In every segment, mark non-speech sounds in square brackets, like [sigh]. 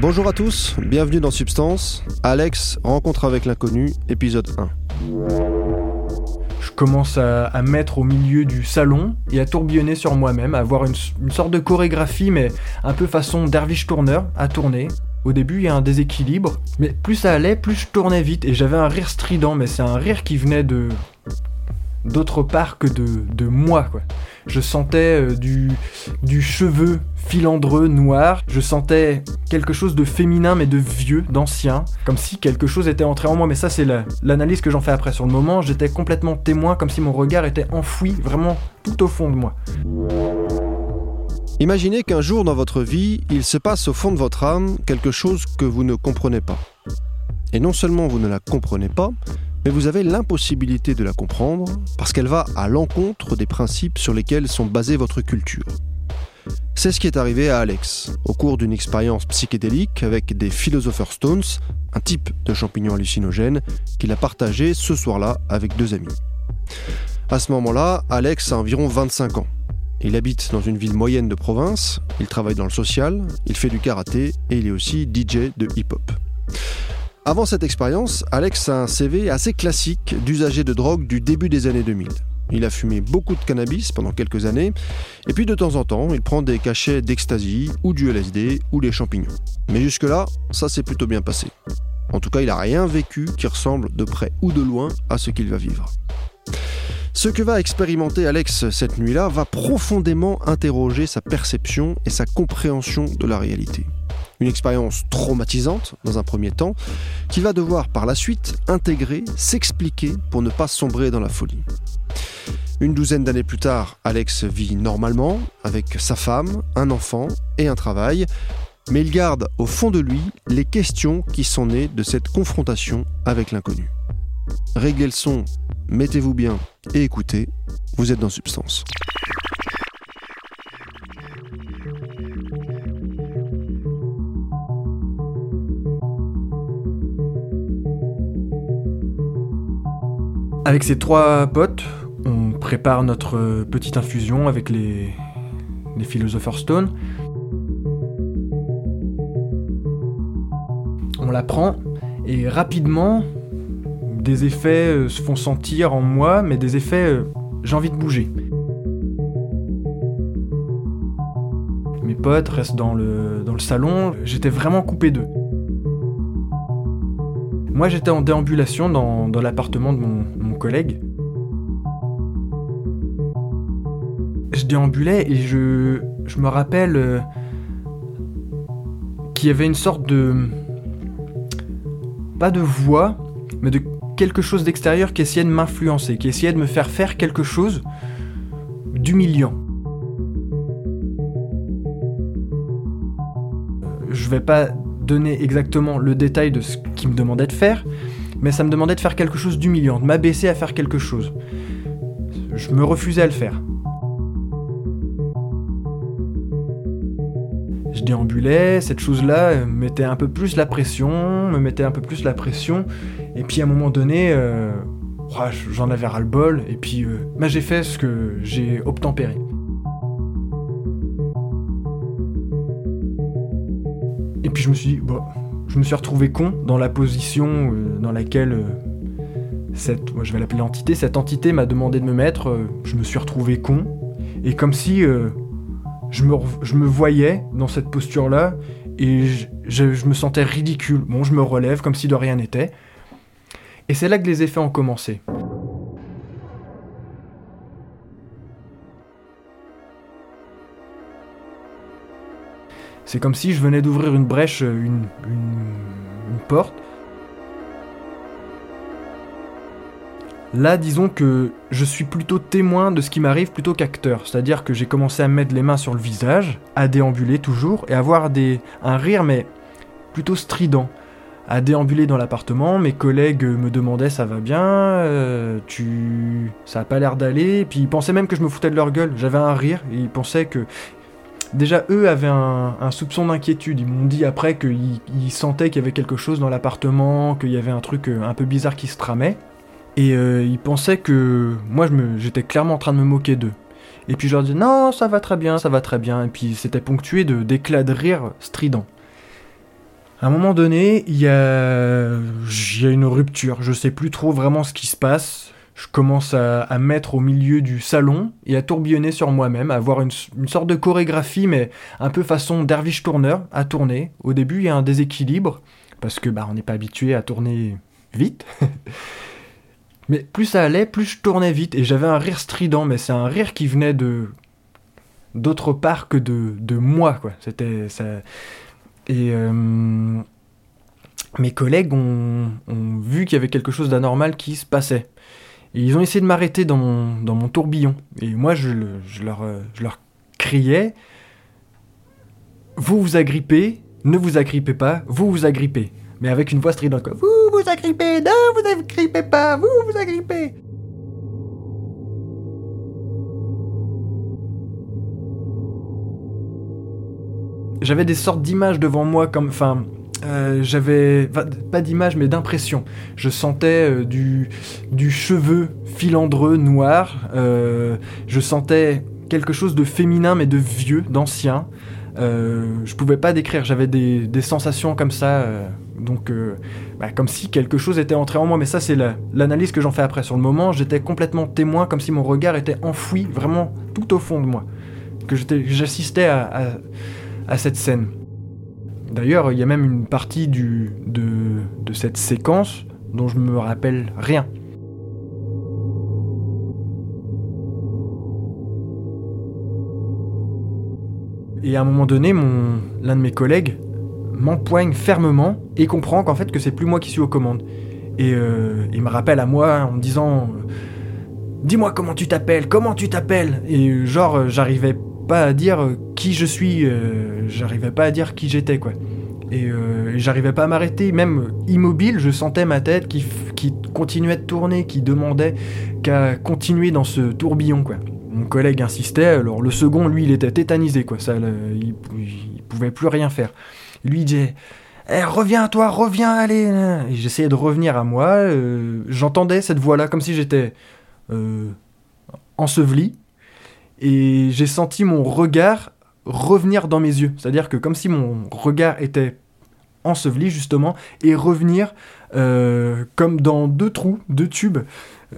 Bonjour à tous, bienvenue dans Substance. Alex, rencontre avec l'inconnu, épisode 1. Je commence à, mettre au milieu du salon et à tourbillonner sur moi-même, à avoir une, sorte de chorégraphie, mais un peu façon derviche tourneur, à tourner. Au début, il y a un déséquilibre, mais plus ça allait, plus je tournais vite, et j'avais un rire strident, mais c'est un rire qui venait de d'autre part que de, de moi, quoi. Je sentais euh, du, du cheveu filandreux, noir. Je sentais quelque chose de féminin, mais de vieux, d'ancien. Comme si quelque chose était entré en moi. Mais ça, c'est la- l'analyse que j'en fais après. Sur le moment, j'étais complètement témoin, comme si mon regard était enfoui, vraiment tout au fond de moi. Imaginez qu'un jour dans votre vie, il se passe au fond de votre âme quelque chose que vous ne comprenez pas. Et non seulement vous ne la comprenez pas, mais vous avez l'impossibilité de la comprendre parce qu'elle va à l'encontre des principes sur lesquels sont basées votre culture. C'est ce qui est arrivé à Alex au cours d'une expérience psychédélique avec des Philosopher Stones, un type de champignon hallucinogène qu'il a partagé ce soir-là avec deux amis. À ce moment-là, Alex a environ 25 ans. Il habite dans une ville moyenne de province, il travaille dans le social, il fait du karaté et il est aussi DJ de hip-hop. Avant cette expérience, Alex a un CV assez classique d'usager de drogue du début des années 2000. Il a fumé beaucoup de cannabis pendant quelques années, et puis de temps en temps, il prend des cachets d'ecstasy ou du LSD ou des champignons. Mais jusque-là, ça s'est plutôt bien passé. En tout cas, il n'a rien vécu qui ressemble de près ou de loin à ce qu'il va vivre. Ce que va expérimenter Alex cette nuit-là va profondément interroger sa perception et sa compréhension de la réalité. Une expérience traumatisante dans un premier temps, qu'il va devoir par la suite intégrer, s'expliquer pour ne pas sombrer dans la folie. Une douzaine d'années plus tard, Alex vit normalement, avec sa femme, un enfant et un travail, mais il garde au fond de lui les questions qui sont nées de cette confrontation avec l'inconnu. Réglez le son, mettez-vous bien et écoutez, vous êtes dans Substance. Avec ces trois potes, on prépare notre petite infusion avec les, les Philosopher Stone. On la prend et rapidement, des effets euh, se font sentir en moi, mais des effets, euh, j'ai envie de bouger. Mes potes restent dans le salon, j'étais vraiment coupé d'eux. Moi j'étais en déambulation dans, dans l'appartement de mon, mon collègue. Je déambulais et je, je me rappelle euh, qu'il y avait une sorte de... pas de voix, mais de quelque chose d'extérieur qui essayait de m'influencer, qui essayait de me faire faire quelque chose d'humiliant. Je vais pas donner exactement le détail de ce qu'il me demandait de faire, mais ça me demandait de faire quelque chose d'humiliant, de m'abaisser à faire quelque chose. Je me refusais à le faire. Je déambulais, cette chose-là mettait un peu plus la pression, me mettait un peu plus la pression, et puis à un moment donné, euh, j'en avais ras-le-bol, et puis euh, bah, j'ai fait ce que j'ai obtempéré. Puis je me suis je me suis retrouvé con dans la position euh, dans laquelle euh, cette, moi, je vais l'appeler l'entité, cette entité m'a demandé de me mettre, euh, je me suis retrouvé con, et comme si je, me, voyais dans cette posture-là, et je me sentais ridicule. Bon, je me relève comme si de rien n'était. Et c'est là que les effets ont commencé. C'est comme si je venais d'ouvrir une brèche, euh, une, une- porte. Là, disons que je suis plutôt témoin de ce qui m'arrive plutôt qu'acteur. C'est-à-dire que j'ai commencé à mettre les mains sur le visage, à déambuler toujours, et avoir des, un rire, mais plutôt strident. À déambuler dans l'appartement, mes collègues me demandaient ça va bien, euh, tu, ça a pas l'air d'aller, puis ils pensaient même que je me foutais de leur gueule. J'avais un rire, et ils pensaient que Déjà, eux avaient un, soupçon d'inquiétude. Ils m'ont dit après qu'ils ils sentaient qu'il y avait quelque chose dans l'appartement, qu'il y avait un truc euh, un peu bizarre qui se tramait. Et euh, ils pensaient que moi, j'étais clairement en train de me moquer d'eux. Et puis je leur disais non, ça va très bien, ça va très bien. Et puis c'était ponctué d'éclats de rire stridents. À un moment donné, il y a, y a une rupture. Je sais plus trop vraiment ce qui se passe. Je commence à, mettre au milieu du salon et à tourbillonner sur moi-même, à avoir une, une sorte de chorégraphie, mais un peu façon derviche tourneur, à tourner. Au début, il y a un déséquilibre, parce que bah, on n'est pas habitué à tourner vite. [laughs] mais plus ça allait, plus je tournais vite. Et j'avais un rire strident, mais c'est un rire qui venait de d'autre part que de, de moi, quoi. C'était ça et euh, mes collègues ont vu qu'il y avait quelque chose d'anormal qui se passait. Ils ont essayé de m'arrêter dans mon, tourbillon. Et moi, je, le- je leur, euh, je criais Vous vous agrippez, ne vous agrippez pas, vous vous agrippez. Mais avec une voix stridente. Vous vous agrippez, non, vous agrippez pas, vous vous agrippez. J'avais des sortes d'images devant moi, comme. Euh, j'avais pas d'image mais d'impression. Je sentais euh, du, du cheveu filandreux noir. euh, je sentais quelque chose de féminin mais de vieux, d'ancien. Je pouvais pas décrire. J'avais des, sensations comme ça. donc, bah, comme si quelque chose était entré en moi. Mais ça, c'est la- l'analyse que j'en fais après. Sur le moment, j'étais complètement témoin, comme si mon regard était enfoui vraiment tout au fond de moi. Que j'assistais à, à cette scène. D'ailleurs, il y a même une partie de, cette séquence dont je me rappelle rien. Et à un moment donné, l'un de mes collègues m'empoigne fermement et comprend qu'en fait que c'est plus moi qui suis aux commandes. Et euh, il me rappelle à moi en me disant euh, Dis-moi comment tu t'appelles, comment tu t'appelles? Et genre, j'arrivais pas à dire euh, qui je suis, euh, j'arrivais pas à dire qui j'étais quoi. Et euh, j'arrivais pas à m'arrêter, même immobile, je sentais ma tête qui, qui continuait de tourner, qui demandait qu'à continuer dans ce tourbillon quoi. Mon collègue insistait, alors le second, lui, il était tétanisé quoi, ça, il, pouvait plus rien faire. Lui il disait Eh, reviens toi, reviens, allez Et j'essayais de revenir à moi, j'entendais cette voix-là comme si j'étais enseveli, et j'ai senti mon regard revenir dans mes yeux. C'est-à-dire que comme si mon regard était enseveli justement, et revenir euh, comme dans deux trous, deux tubes,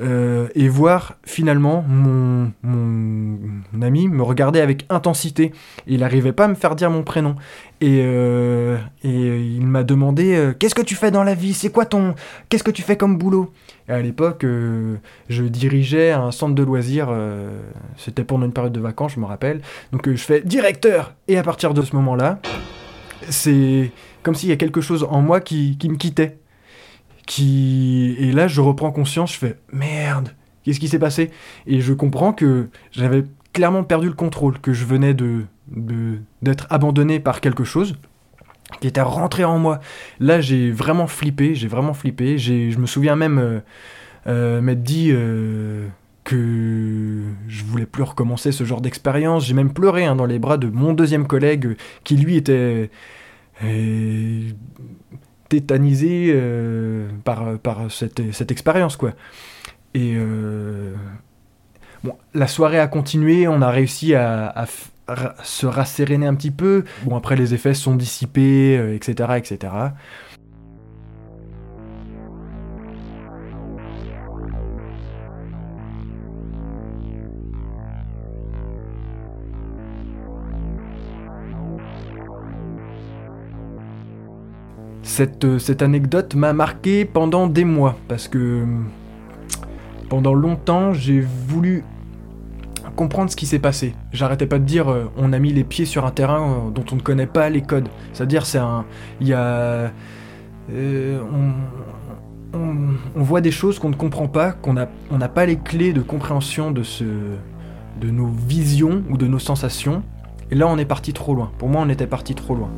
euh, et voir finalement mon, mon ami me regarder avec intensité. Il n'arrivait pas à me faire dire mon prénom. Et, euh, et il m'a demandé Qu'est-ce que tu fais dans la vie? C'est quoi ton. Qu'est-ce que tu fais comme boulot? Et à l'époque, je dirigeais un centre de loisirs. C'était pendant une période de vacances, je me rappelle. Donc je fais directeur Et à partir de ce moment-là, c'est comme s'il y a quelque chose en moi qui, qui me quittait. Qui... Et là, je reprends conscience, je fais Merde Qu'est-ce qui s'est passé? Et je comprends que j'avais clairement perdu le contrôle, que je venais de d'être abandonné par quelque chose qui était rentré en moi. Là, j'ai vraiment flippé, j'ai vraiment flippé. Je me souviens même euh, euh, m'être dit euh, que je voulais plus recommencer ce genre d'expérience. J'ai même pleuré hein, dans les bras de mon deuxième collègue qui lui était tétanisé euh, par, par cette, expérience, quoi. Et euh, la soirée a continué, on a réussi à, se rasséréner un petit peu. Bon, après, les effets sont dissipés, euh, etc., etc. Cette, euh, cette anecdote m'a marqué pendant des mois, parce que euh, pendant longtemps, j'ai voulu comprendre ce qui s'est passé. J'arrêtais pas de dire euh, on a mis les pieds sur un terrain dont on ne connaît pas les codes. C'est-à-dire c'est un il y a on, on, voit des choses qu'on ne comprend pas, qu'on n'a on n'a pas les clés de compréhension de de nos visions ou de nos sensations. Et là on est parti trop loin. Pour moi on était parti trop loin.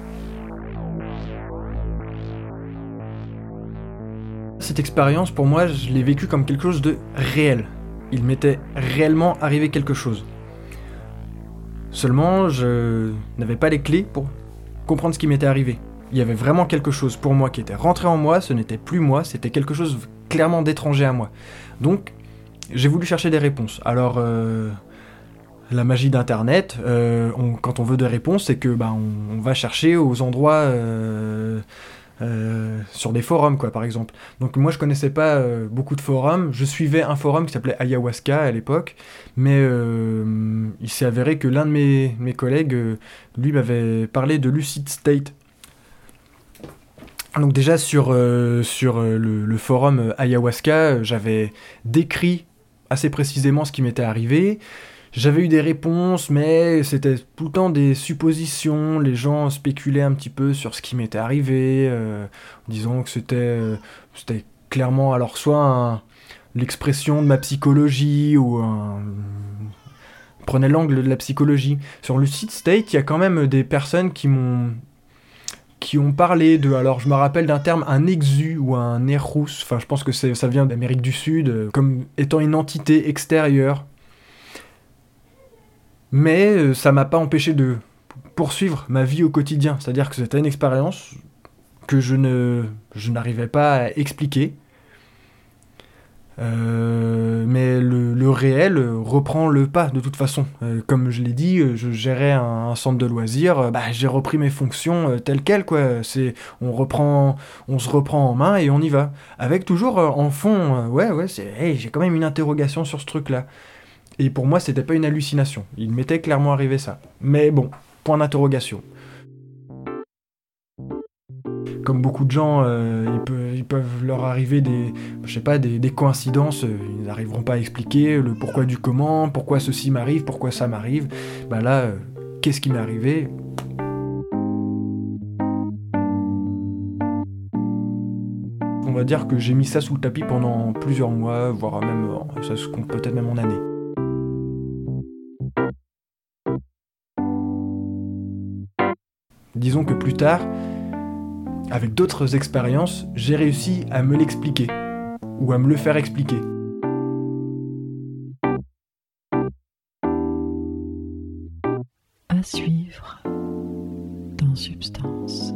Cette expérience, pour moi, je l'ai vécue comme quelque chose de réel. Il m'était réellement arrivé quelque chose. Seulement, je n'avais pas les clés pour comprendre ce qui m'était arrivé. Il y avait vraiment quelque chose pour moi qui était rentré en moi, ce n'était plus moi, c'était quelque chose clairement d'étranger à moi. Donc, j'ai voulu chercher des réponses. Alors, euh, la magie d'Internet, euh, quand on veut des réponses, c'est que bah, on, on va chercher aux endroits euh, euh, sur des forums, quoi, par exemple. Donc moi, je connaissais pas euh, beaucoup de forums. Je suivais un forum qui s'appelait Ayahuasca à l'époque, mais euh, il s'est avéré que l'un de mes, mes collègues, lui, m'avait parlé de Lucid State. Donc déjà sur, sur le, le, forum Ayahuasca, j'avais décrit assez précisément ce qui m'était arrivé. J'avais eu des réponses, mais c'était tout le temps des suppositions. Les gens spéculaient un petit peu sur ce qui m'était arrivé, euh, disant que c'était, euh, c'était clairement alors soit l'expression de ma psychologie ou un, prenait l'angle de la psychologie. Sur le site State, il y a quand même des personnes qui m'ont qui ont parlé de, alors je me rappelle d'un terme, un exu ou un erous, enfin je pense que ça vient d'Amérique du Sud, euh, comme étant une entité extérieure mais euh, ça m'a pas empêché de poursuivre ma vie au quotidien. C'est-à-dire que c'était une expérience que je ne je n'arrivais pas à expliquer. Euh, mais le, réel reprend le pas de toute façon. Euh, comme je l'ai dit, je gérais un, centre de loisirs, bah, j'ai repris mes fonctions telles quelles quoi. C'est on se reprend en main et on y va. Avec toujours en fond, ouais ouais, c'est, j'ai quand même une interrogation sur ce truc là. Et pour moi, c'était pas une hallucination. Il m'était clairement arrivé ça. Mais bon, point d'interrogation. Comme beaucoup de gens, euh, ils, peuvent, leur arriver des, je sais pas, des, coïncidences. Euh, ils n'arriveront pas à expliquer le pourquoi du comment, pourquoi ceci m'arrive, pourquoi ça m'arrive. Bah là, euh, qu'est-ce qui m'est arrivé? On va dire que j'ai mis ça sous le tapis pendant plusieurs mois, voire même, ça se compte peut-être même en années. Disons que plus tard, avec d'autres expériences, j'ai réussi à me l'expliquer, ou à me le faire expliquer. À suivre dans Substance.